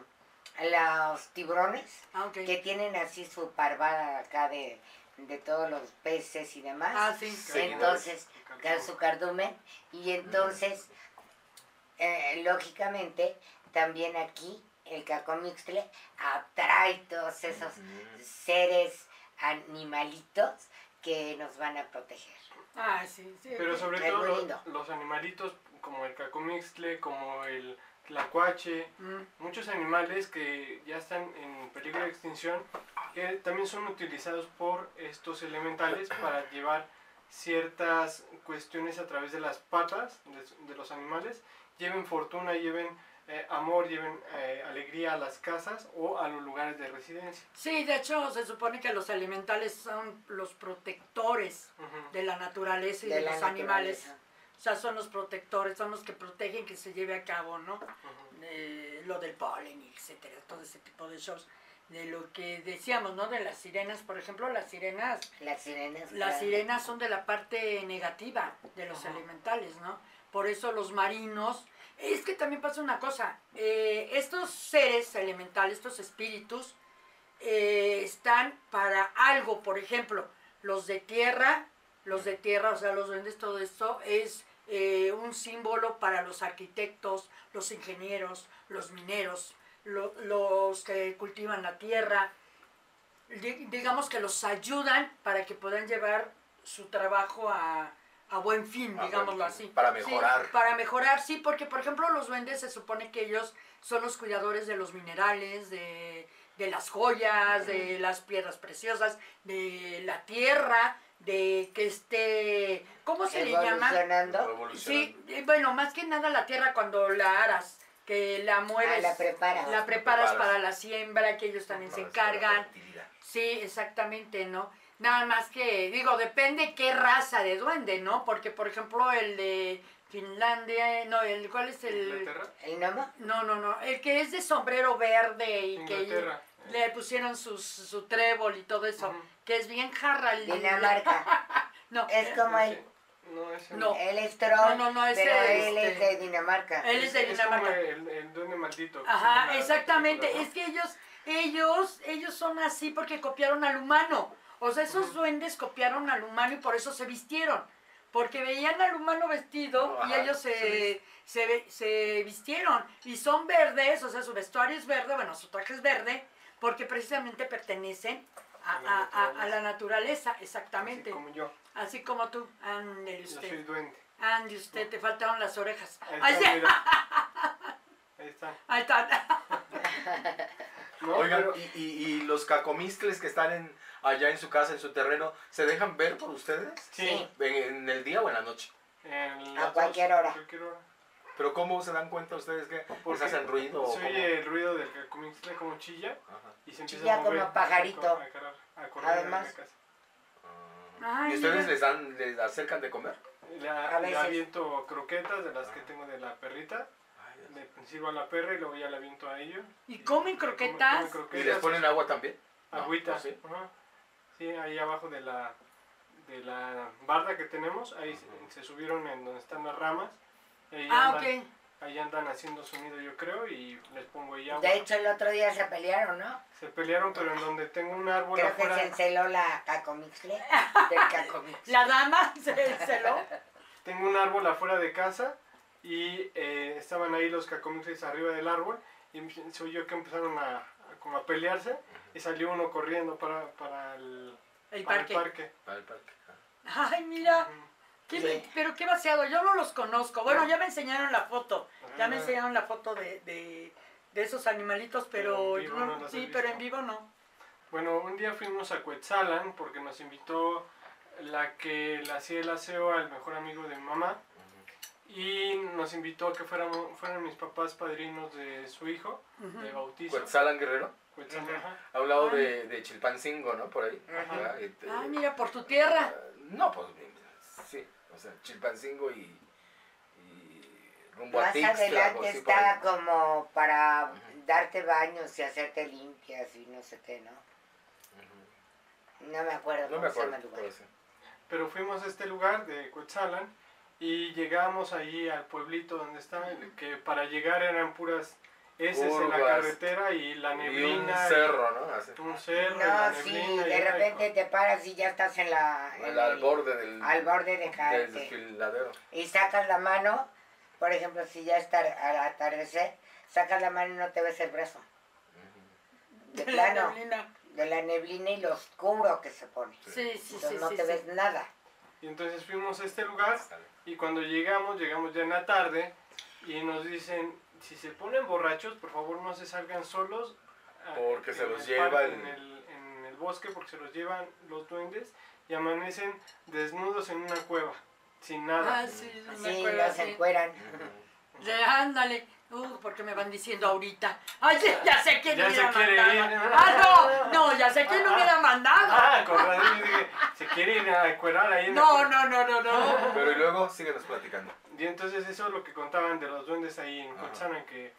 C: los tiburones,
A: Ah,
C: que tienen así su parvada acá de, de todos los peces y demás.
A: Ah, sí.
C: entonces, con su cardumen, y entonces, eh, lógicamente, también aquí el cacomixtle atrae todos esos seres animalitos que nos van a proteger.
A: Ah, sí, sí.
D: Pero sobre todo los animalitos como el cacomixtle, como el tlacuache,
A: Mm.
D: muchos animales que ya están en peligro de extinción, que también son utilizados por estos elementales [coughs] para llevar ciertas cuestiones a través de las patas de, de los animales, lleven fortuna, lleven eh, amor, lleven eh, alegría a las casas o a los lugares de residencia.
A: Sí, de hecho se supone que los elementales son los protectores de la naturaleza y
C: De
A: los animales. O sea, son los protectores, son los que protegen que se lleve a cabo, ¿no? Eh, lo del polen, etcétera, todo ese tipo de shows. De lo que decíamos, ¿no? De las sirenas, por ejemplo, las sirenas
C: Las sirenas.
A: Las
C: claro.
A: sirenas son de la parte negativa de los elementales, ¿no? Por eso los marinos... Es que también pasa una cosa, eh, estos seres elementales, estos espíritus, eh, están para algo, por ejemplo, los de tierra, los de tierra, o sea, los duendes, todo esto es eh, un símbolo para los arquitectos, los ingenieros, los mineros, lo- los que cultivan la tierra, di- digamos que los ayudan para que puedan llevar su trabajo a, a buen fin,
B: A buen
A: digámoslo
B: fin,
A: así.
B: para
A: Sí,
B: mejorar.
A: para mejorar, sí, porque por ejemplo los duendes se supone que ellos son los cuidadores de los minerales, de, de las joyas, de las piedras preciosas, de la tierra, de que esté, ¿cómo se le llama? Sí, bueno, más que nada la tierra cuando la aras, que la mueves,
C: Ah, la preparas.
A: la preparas
B: preparas.
A: para la siembra, que ellos también se encargan. Sí, exactamente, ¿no? Nada más que, digo, depende qué raza de duende, ¿no? Porque, por ejemplo, el de Finlandia, no, el, ¿cuál es el...?
D: Inglaterra.
C: ¿El gnomo?
A: No, no, no, el que es de sombrero verde y
D: Inglaterra.
A: que le pusieron sus, su trébol y todo eso. Que es bien jarra. el-
C: Dinamarca. [laughs]
A: No,
C: Es como él.
D: No, ese
A: No.
C: Él es
A: No, no, no, ese,
C: pero él
A: este,
C: es de Dinamarca.
A: él es de
D: como
A: Dinamarca.
D: el, el duende maldito.
A: Ajá, exactamente.
D: película,
A: Es que ellos, ellos, ellos son así porque copiaron al humano. O sea, esos duendes copiaron al humano y por eso se vistieron. Porque veían al humano vestido y
B: Ajá,
A: ellos
B: se
A: se, se vistieron. Y son verdes, o sea, su vestuario es verde, bueno, su traje es verde, porque precisamente pertenecen a,
D: A la
A: a- a- a
D: naturaleza.
A: naturaleza,
D: Así
A: exactamente.
D: como yo.
A: Así como tú, ande
D: Yo soy
A: usted.
D: duende.
A: Ande usted, te faltaron las orejas.
D: Ahí está. [laughs] Ahí está.
A: ahí está.
D: No,
B: Oigan,
D: pero-
B: y, y- y los cacomistles que están en, allá en su casa, en su terreno, ¿se dejan ver por ustedes?
D: Sí.
B: ¿En, en el día o en la noche?
D: en
C: A hora.
D: cualquier hora.
B: ¿Pero cómo se dan cuenta ustedes que pues
D: Porque
B: hacen ruido?
D: Se oye el ruido del cacomixtle como chilla
B: Ajá.
D: y se empieza
C: Chilla
D: a mover.
C: como pajarito.
D: A, correr- a correr
C: Además.
D: en la casa.
B: Ah.
A: Ay,
B: ¿Y ustedes les dan, les acercan de comer?
D: La,
C: A
D: le aviento croquetas de las que
B: Ah.
D: tengo de la perrita. Le sirvo a la perra y luego ya la aviento a ellos.
A: ¿Y comen
D: comen-
A: croquetas?
D: comen
B: ¿Y
D: croquetas,
B: les ponen agua también?
D: Agüita.
B: ¿no? ¿Sí?
D: Ajá. Sí, ahí abajo de la, de la barda que tenemos, ahí se- se, subieron en donde están las ramas. Ahí,
A: Ah,
D: andan,
A: ok.
D: ahí andan haciendo sonido yo creo y les pongo ahí agua.
C: De hecho, el otro día se pelearon, ¿no?
D: Se pelearon pero en donde tengo un árbol
C: Creo que
D: afuera.
C: se enceló la cacomixle [laughs] del cacomixle.
A: La dama se celó.
D: Tengo un árbol afuera de casa y eh, estaban ahí los cacomixles arriba del árbol y se oyó que empezaron a, a como a pelearse y salió uno corriendo para, para el,
A: El
D: para
A: parque.
D: el parque.
B: Para el parque.
A: Ay, mira.
D: Ujú.
A: Qué-
C: Sí.
A: Pero qué vaciado. Yo no los conozco. Bueno, ya me enseñaron la foto. Ya me
D: Ah.
A: enseñaron la foto de, de, de esos animalitos, pero,
D: Pero no los
A: sí, pero en vivo no.
D: Bueno, un día fuimos a Cuetzalan porque nos invitó la que le hacía el aseo al mejor amigo de mi mamá y nos invitó a que fuéramos, fueran mis papás padrinos de su hijo, de bautizo.
B: Cuetzalan Guerrero,
D: Cuetzalan,
C: Ujú.
D: ajá.
B: a un lado
A: Ay.
B: de, de Chilpancingo, ¿no? Por ahí.
C: Ajá.
B: Ajá, este,
A: Ay, mira, por tu tierra.
B: No, pues o sea, Chilpancingo y, y rumbo a
C: Más
B: Tixtla, algo
C: adelante está
B: ahí.
C: como para
B: Ujú.
C: darte baños y hacerte limpias y no sé qué, ¿no? No me acuerdo
B: No
C: cómo
B: me
C: se llama
B: acuerdo.
C: el lugar.
D: Pero fuimos a este lugar de Cuetzalan y llegamos allí al pueblito donde está, que para llegar eran puras heces en la carretera y la
B: Y
D: neblina.
B: un cerro, ¿no? Así.
D: Un cerro y la
C: No, sí,
D: y
C: de repente te paras y ya estás en la... en
B: Al, al borde del,
C: al borde de
B: del
C: caerte.
B: desfiladero.
C: Y sacas la mano, por ejemplo, si ya está al atardecer, sacas la mano y no te ves el brazo. De
A: De [laughs] la neblina.
C: de la neblina y lo oscuro que se pone.
A: Sí, sí, sí,
C: Entonces no
A: sí,
C: te
A: sí.
C: ves nada.
D: Y entonces fuimos a este lugar y cuando llegamos, llegamos ya en la tarde y nos dicen, si se ponen borrachos, por favor no se salgan solos. ah,
B: Porque se los
D: el
B: lleva
D: parque,
B: el-
D: En el, en el bosque porque se los llevan los duendes y amanecen desnudos en una cueva, sin nada.
A: Ah, sí, sí,
C: Sí, los
A: sí.
C: encueran.
A: De, ándale. Uh, porque me van diciendo ahorita. Ay, ya, sé quién
D: Ya
A: hubiera mandado.
D: ir.
A: Ah, no, no, ya sé quién hubiera mandado.
D: Ah, con razón yo dije, se quiere ir a encuerar ahí
A: No, no, no, no, no.
B: Pero y luego síguenos platicando.
D: Y entonces eso es lo que contaban de los duendes ahí en
B: Ajá.
D: Cotzana, que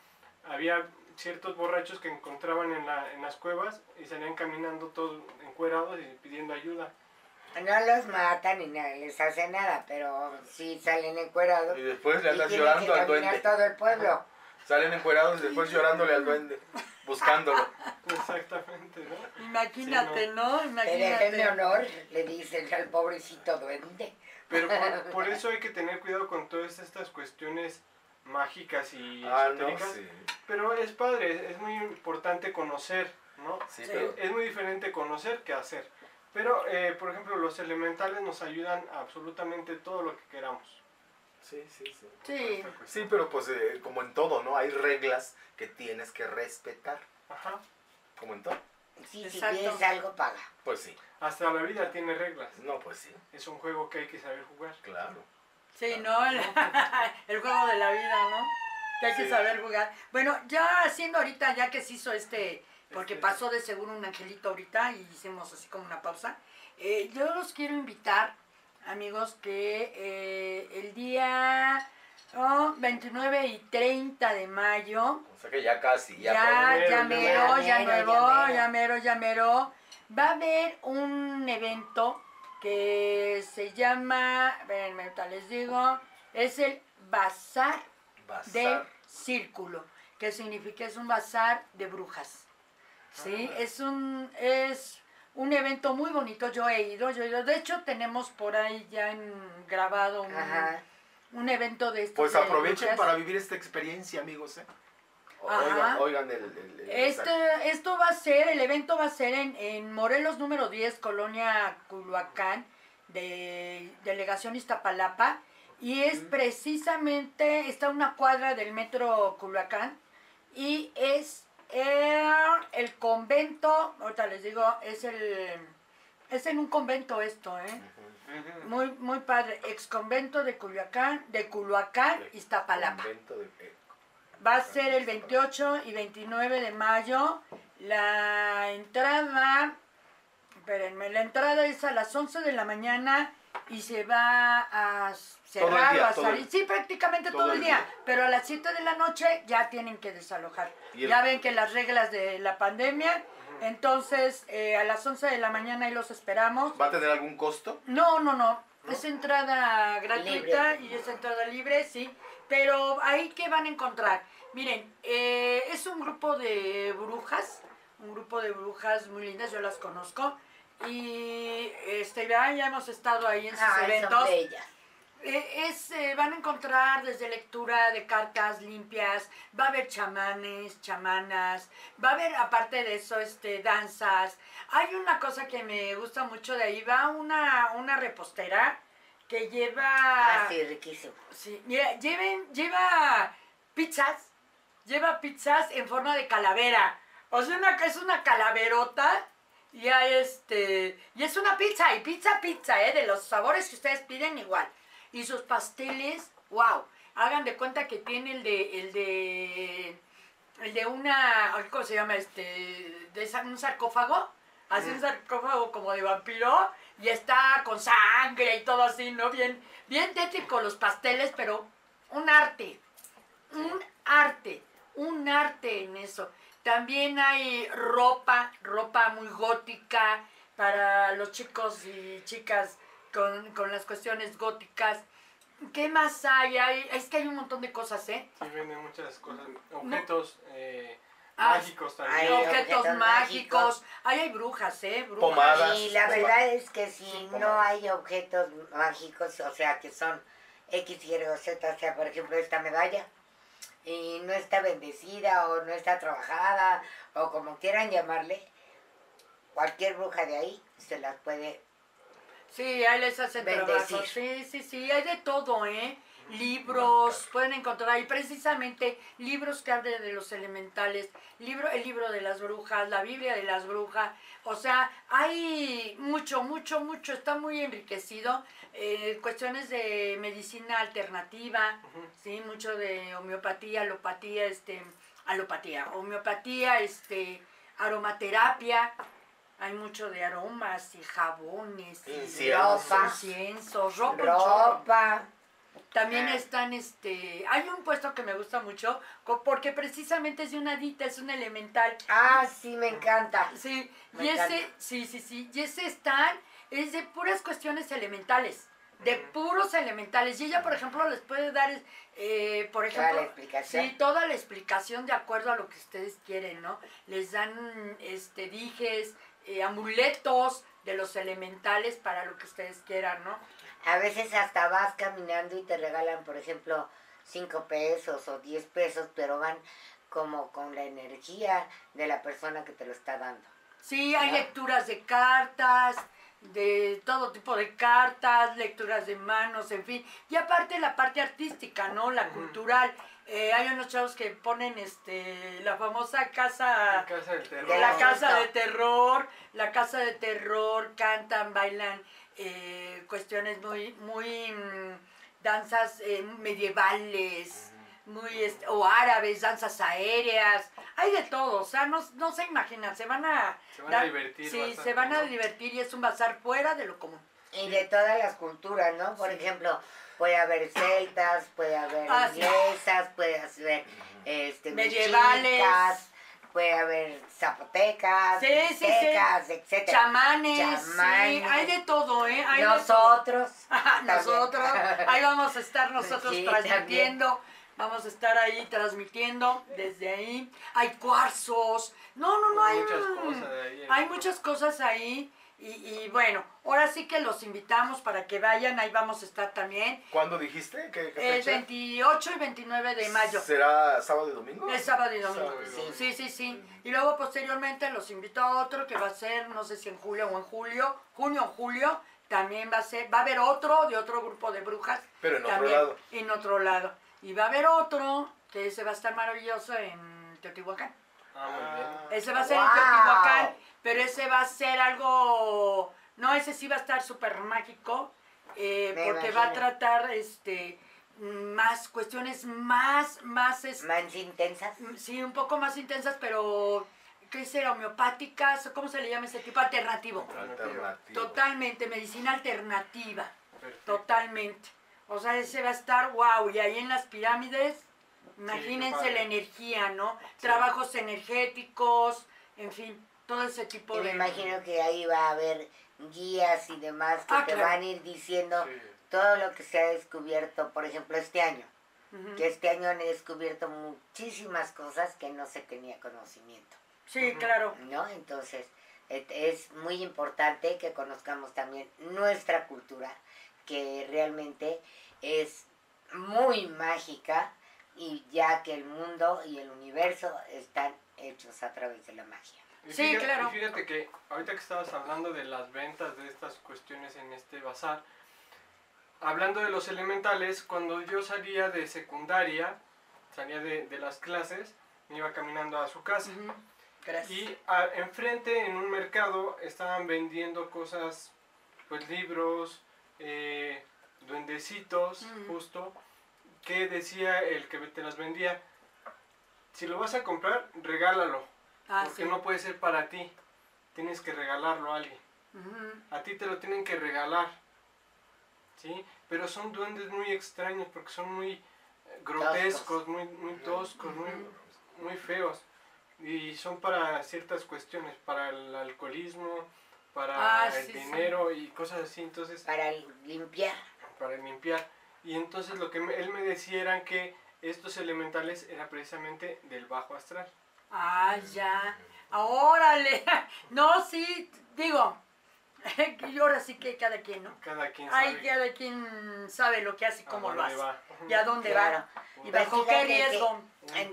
D: había ciertos borrachos que encontraban en, la, en las cuevas y salían caminando todos encuerados y pidiendo ayuda.
C: No los matan ni nada, les hace nada, pero sí salen encuerados.
B: Y después le
C: que
B: llorando al duende.
C: todo el pueblo.
B: Salen encuerados y después llorándole al duende. Buscándolo.
D: Exactamente, ¿no?
A: Imagínate,
D: Sí,
A: ¿no?
C: Déjenme
A: Imagínate.
C: honor, le dicen al pobrecito duende.
D: Pero por, [laughs] por eso hay que tener cuidado con todas estas cuestiones mágicas y
B: Ah, no, sí.
D: Pero es padre, es muy importante conocer, ¿no?
B: Sí,
A: Sí.
B: pero
D: Es muy diferente conocer que hacer. Pero, eh, por ejemplo, los elementales nos ayudan a absolutamente todo lo que queramos.
B: Sí, sí, sí.
A: Sí.
B: Sí, pero pues eh, como en todo, ¿no? Hay reglas que tienes que respetar.
D: Ajá.
B: Como en todo.
C: Sí, si pides algo, paga.
B: Pues sí.
D: Hasta la vida tiene reglas.
B: No, pues sí.
D: Es un juego que hay que saber jugar.
B: Claro.
A: Sí, ¿no? El, [laughs] el juego de la vida, ¿no? Que hay que saber jugar. Bueno, ya haciendo ahorita, ya que se hizo este, porque
D: Este-
A: pasó de seguro un angelito ahorita y hicimos así como una pausa, eh, yo los quiero invitar, amigos, que eh, el día oh, 29 y 30 de mayo,
B: O sea que ya casi, ya,
A: ya, ya
D: ya
A: mero, ya
C: mero,
A: nuevo,
C: ya mero.
A: ya mero, ya mero, va a haber un evento que se llama, espérenme, ahorita les digo, es el Bazar
B: Bazar.
A: del Círculo, que significa es un bazar de brujas. ¿Sí? Es un es un evento muy bonito, yo he ido, yo he ido. De hecho, tenemos por ahí ya en- grabado un,
C: Ajá.
A: un evento de estos.
B: Pues aprovechen para vivir esta experiencia, amigos. ¿eh? Oigan, oigan el, el- el-
A: Este, esto va a ser, el evento va a ser en, en Morelos número 10, Colonia Culhuacán, de Delegación Iztapalapa, y es precisamente, está a una cuadra del metro Culhuacán, y es el, convento, ahorita les digo, es el, es en un convento esto, ¿eh? Muy, muy padre, ex convento de Culhuacán, de Culhuacán,
B: De
A: Iztapalapa.
B: De-
A: Va a ser el 28 y 29 de mayo. La entrada, espérenme, la entrada es a las 11 de la mañana y se va a cerrar
B: día,
A: o a salir.
B: el-
A: sí, prácticamente todo,
B: todo
A: el día,
B: día.
A: pero a las 7 de la noche ya tienen que desalojar.
B: El-
A: Ya ven que las reglas de la pandemia, entonces eh, a las 11 de la mañana ahí los esperamos.
B: ¿Va a tener algún costo?
A: No, no, no. Es entrada gratuita
C: Libre.
A: y es entrada libre, sí. Pero ahí que van a encontrar. Miren, eh, es un grupo de brujas, un grupo de brujas muy lindas, yo las conozco. Y este, ya ya hemos estado ahí en sus
C: son
A: eventos. Eh, es, eh, van a encontrar desde lectura de cartas limpias, va a haber chamanes, chamanas, va a haber aparte de eso este, danzas. Hay una cosa que me gusta mucho de ahí, va una, una repostera que lleva...
C: Ah, sí, riquísimo.
A: Sí, mira, lleven, lleva pizzas, lleva pizzas en forma de calavera. O sea, una, es una calaverota este, y es una pizza, y pizza, pizza, ¿eh? De los sabores que ustedes piden igual. Y sus pasteles, wow. Hagan de cuenta que tiene el de, el de, el de una, ¿cómo se llama? Este, de un sarcófago. Así un sarcófago como de vampiro. Y está con sangre y todo así, ¿no? Bien, bien tétrico los pasteles, pero un arte. Un arte. Un arte en eso. También hay ropa, ropa muy gótica para los chicos y chicas con, con las cuestiones góticas. ¿Qué más hay? hay? Es que hay un montón de cosas, ¿eh?
D: Sí, venden muchas cosas, objetos eh,
A: Ah,
D: mágicos
C: hay
D: también.
A: objetos,
C: objetos
A: mágicos.
C: mágicos.
A: Ahí hay brujas, ¿eh? Brujas.
B: Pomadas.
C: Y la verdad es que si
B: Sí,
C: no hay objetos mágicos, o sea, que son X, Y o Z, o sea, por ejemplo, esta medalla, y no está bendecida o no está trabajada, o como quieran llamarle, cualquier bruja de ahí se las puede
A: Sí, ahí les hacen
C: Bendecir.
A: trabajo. Sí, sí, sí, hay de todo, ¿eh? Libros, pueden encontrar ahí precisamente libros que hablan de los elementales, libro, el libro de las brujas, la Biblia de las brujas, o sea, hay mucho, mucho, mucho, está muy enriquecido, eh, cuestiones de medicina alternativa, sí, mucho de homeopatía, alopatía, este, alopatía, homeopatía, este, aromaterapia, hay mucho de aromas y jabones, y.
C: Ropa.
A: inciensos, ropa.
C: Ropa.
A: También
C: Ah.
A: están, este, hay un puesto que me gusta mucho, porque precisamente es de una dita, es un elemental.
C: Ah, sí, me encanta.
A: Sí,
C: Me
A: y ese, sí, sí, sí, y ese están, es de puras cuestiones elementales, de puros elementales. Y ella, por ejemplo, les puede dar, eh, por
C: Toda la
A: ejemplo,
C: explicación.
A: Sí, toda la explicación de acuerdo a lo que ustedes quieren, ¿no? Les dan este dijes, eh, amuletos de los elementales para lo que ustedes quieran, ¿no?
C: A veces hasta vas caminando y te regalan, por ejemplo, 5 pesos o 10 pesos, pero van como con la energía de la persona que te lo está dando.
A: Sí, hay
C: ¿no?
A: lecturas de cartas, de todo tipo de cartas, lecturas de manos, en fin. Y aparte la parte artística, ¿no? La cultural. Eh, hay unos chavos que ponen este la famosa casa
D: La casa del terror.
A: de la casa de terror, la casa de terror, cantan, bailan eh, cuestiones muy, muy mm, danzas eh, medievales, muy este, o árabes, danzas aéreas, hay de todo, o sea, no, no se imaginan, se van a,
D: Se van a divertir
A: sí,
D: bastante,
A: se van a
D: ¿no?
A: divertir y es un bazar fuera de lo común.
C: Y de todas las culturas, ¿no? Por
A: Sí.
C: ejemplo, puede haber celtas, puede haber
A: Ah, sí.
C: inglesas, puede haber este,
A: Medievales.
C: mexicas, puede haber zapotecas,
A: Sí, sí,
C: etcétera.
A: Chamanes, hay de todo, ¿eh? Hay todo.
C: Nosotros. [laughs] También.
A: nosotros, ahí vamos a estar [laughs] nosotros
C: Sí,
A: transmitiendo, vamos a estar ahí transmitiendo desde ahí. Hay cuarzos, no, no, no, hay
D: muchas cosas ahí.
A: Hay muchas cosas ahí y, y bueno, ahora sí que los invitamos para que vayan, ahí vamos a estar también.
B: ¿Cuándo dijiste? ¿Qué, qué
A: El
B: fecha?
A: 28 y 29 de mayo.
B: ¿Será sábado y domingo?
A: Es sábado y domingo.
D: Sábado y domingo.
A: Sí, sí, sí. Y luego posteriormente los invito a otro que va a ser, no sé si en julio o en julio, junio o julio, también va a ser, va a haber otro de otro grupo de brujas.
B: Pero en otro lado.
A: En otro lado. Y va a haber otro que ese va a estar maravilloso en Teotihuacán.
D: Ah, muy bien.
A: Ese va a ser en. Teotihuacán, pero ese va a ser algo, no, ese sí va a estar súper mágico, eh, porque va a tratar, este, más cuestiones más, más, este,
C: Más intensas.
A: Sí, un poco más intensas, pero ¿qué será? Homeopáticas, ¿cómo se le llama ese tipo? Alternativo.
B: Alternativo.
A: Totalmente, medicina alternativa,
D: Perfecto.
A: totalmente. O sea, ese va a estar wow. Y ahí en las pirámides, imagínense la energía, ¿no? Trabajos energéticos, en fin, todo ese tipo
C: Y
A: de...
C: me imagino que ahí va a haber guías y demás que
A: Ah,
C: te
A: claro.
C: van a ir diciendo
D: Sí.
C: todo lo que se ha descubierto, por ejemplo, este año. Que este año han descubierto muchísimas cosas que no se tenía conocimiento,
A: Sí, claro.
C: ¿no? Entonces, es muy importante que conozcamos también nuestra cultura, que realmente es muy mágica y ya que el mundo y el universo están hechos a través de la magia.
D: Y
A: Sí,
D: fíjate,
A: claro.
D: y fíjate que ahorita que estabas hablando de las ventas de estas cuestiones en este bazar, hablando de los elementales, cuando yo salía de secundaria, salía de, de las clases, me iba caminando a su casa.
A: Gracias.
D: Y a- enfrente en un mercado estaban vendiendo cosas, pues libros, eh, duendecitos, justo, que decía el que te las vendía, si lo vas a comprar, regálalo,
A: Ah,
D: porque
A: sí.
D: no puede ser para ti, tienes que regalarlo a alguien, a ti te lo tienen que regalar, ¿sí? Pero son duendes muy extraños porque son muy eh, grotescos, muy, muy toscos, muy, muy feos. Y son para ciertas cuestiones, para el alcoholismo, para
A: Ah,
D: el
A: sí, sí.
D: dinero y cosas así, entonces,
C: Para limpiar.
D: para limpiar. Y entonces lo que me- él me decía era que estos elementales era precisamente del bajo astral.
A: Ah, ya. Órale. [laughs] No, sí, digo. [laughs] Y ahora sí que cada quien, ¿no?
D: Cada quien sabe
A: Ay, cada quien sabe lo que hace y cómo lo hace.
D: va.
A: Y a dónde
C: Claro.
A: va. Y bajo qué
C: que
A: riesgo.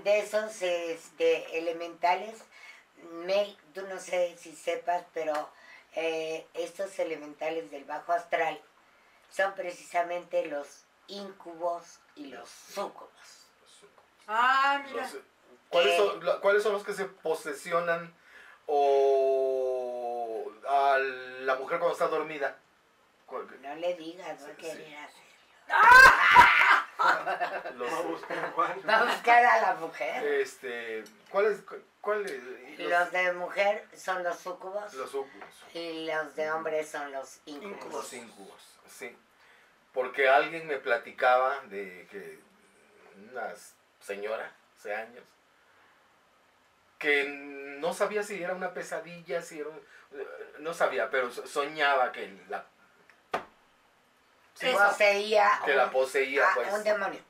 C: De esos este, elementales, me, tú no sé si sepas, pero eh, estos elementales del bajo astral son precisamente los incubos y los súcubos.
A: Ah, mira.
B: Los- ¿cuáles,
C: Eh.
B: son, la- ¿Cuáles son los que se posesionan o a la mujer cuando está dormida? ¿Cuál-
C: No le digas, a
B: Sí,
C: querer
B: sí. [laughs]
C: hacer.
B: Los,
D: Vamos a buscar cuál.
C: Va a buscar a la mujer.
B: este, ¿cuáles? ¿Cuáles?
C: Los de mujer son los súcubos
B: Los súcubos.
C: y los de hombre son los incubos.
B: Los incubos, sí. Porque alguien me platicaba de que una señora, hace años, que no sabía si era una pesadilla, si era... un- No sabía, pero so- soñaba que la,
A: Eso.
C: Poseía
B: que la poseía,
C: ah,
B: pues.
C: un demonio.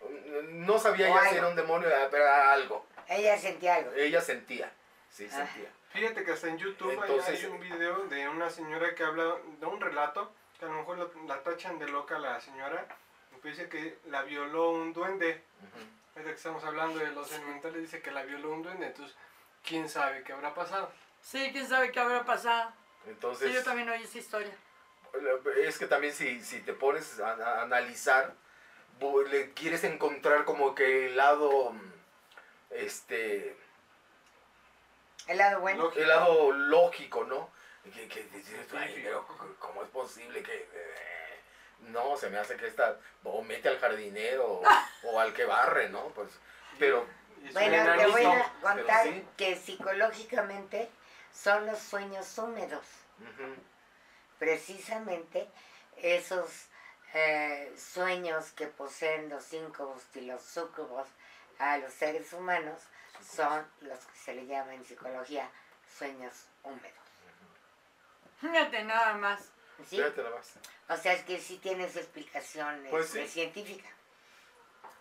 B: No sabía
C: O
B: ella si era un demonio, pero era algo.
C: Ella sentía algo.
B: Ella sentía, sí,
C: Ah.
B: sentía.
D: Fíjate que hasta en YouTube hay-
B: Entonces-
D: hay un video de una señora que habla de un relato, que a lo mejor la, la tachan de loca la señora, y dice que la violó un duende.
B: Ujú.
D: Ahorita que estamos hablando de los elementales, dice que la violó un duende, entonces, ¿quién sabe qué habrá pasado?
A: Sí, quién sabe qué habrá pasado.
B: Entonces,
A: Sí, yo también oí esa historia.
B: es que también si, si te pones a, a analizar, le quieres encontrar como que el lado, mm, este,
C: El lado bueno.
D: Lógico.
B: el lado lógico, ¿no? Que, que dices, "Ay, pero ¿cómo es posible que... eh, no, se me hace que esta... O mete al jardinero o, [laughs] o al que barre, ¿no? Pues, pero...
C: Bueno, te voy a contar
B: sí.
C: que psicológicamente son los sueños húmedos. Precisamente esos eh, sueños que poseen los incubos y los súcubos a los seres humanos son los que se le llaman en psicología sueños húmedos.
A: Fíjate nada más.
C: ¿sí?
B: Fíjate nada más.
C: O sea, es que sí tiene su explicación
B: Pues sí.
C: científica.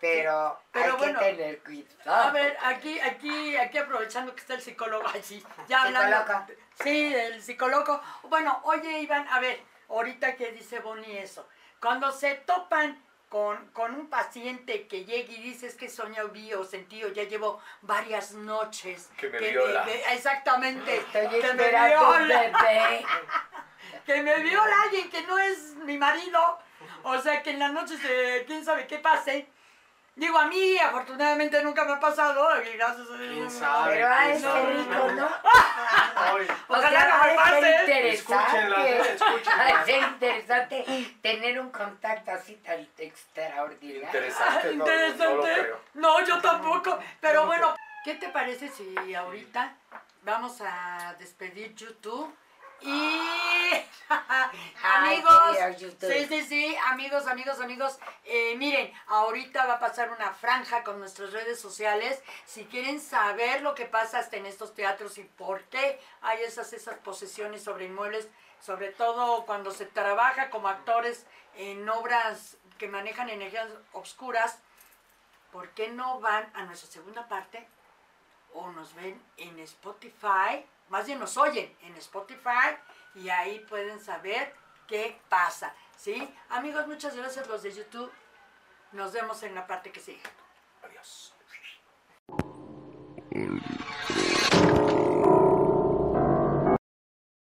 C: Pero,
A: Pero
C: hay
A: bueno,
C: que tener cuidado.
A: A ver, aquí, aquí, aquí aprovechando que está el psicólogo allí, ya hablando.
C: Psicólogo.
A: Sí, el psicólogo. Bueno, oye Iván, a ver, ahorita que dice Bonnie eso, cuando se topan con, con un paciente que llega y dice es que soñó, vi o sentí o ya llevo varias noches.
B: Que me viola.
A: que- exactamente.
C: Estoy
A: que me
C: esperando
A: viola.
C: bebé. [laughs]
A: que me viola alguien que no es mi marido. O sea, que en la noche se, quién sabe qué pase. Digo, a mí afortunadamente nunca me ha pasado, y gracias a Dios.
C: Pero a ese rico, ¿no?
A: Ojalá
C: sea,
A: no me pase.
D: Escúchenla,
C: interesante.
D: escúchenla.
C: Tener un contacto así tan extraordinario.
B: Interesante, no, no lo
A: Interesante.
B: creo.
A: No, yo tampoco. Pero bueno, ¿qué te parece si ahorita vamos a despedir YouTube? Y [laughs] amigos, sí, sí, sí, amigos, amigos, amigos, eh, miren, ahorita va a pasar una franja con nuestras redes sociales. Si quieren saber lo que pasa hasta en estos teatros y por qué hay esas, esas posesiones sobre inmuebles, sobre todo cuando se trabaja como actores en obras que manejan energías obscuras, ¿por qué no van a nuestra segunda parte o nos ven en Spotify? Más bien nos oyen en Spotify y ahí pueden saber qué pasa. ¿Sí? Amigos, muchas gracias los de YouTube. Nos vemos en la parte que sigue.
B: Adiós.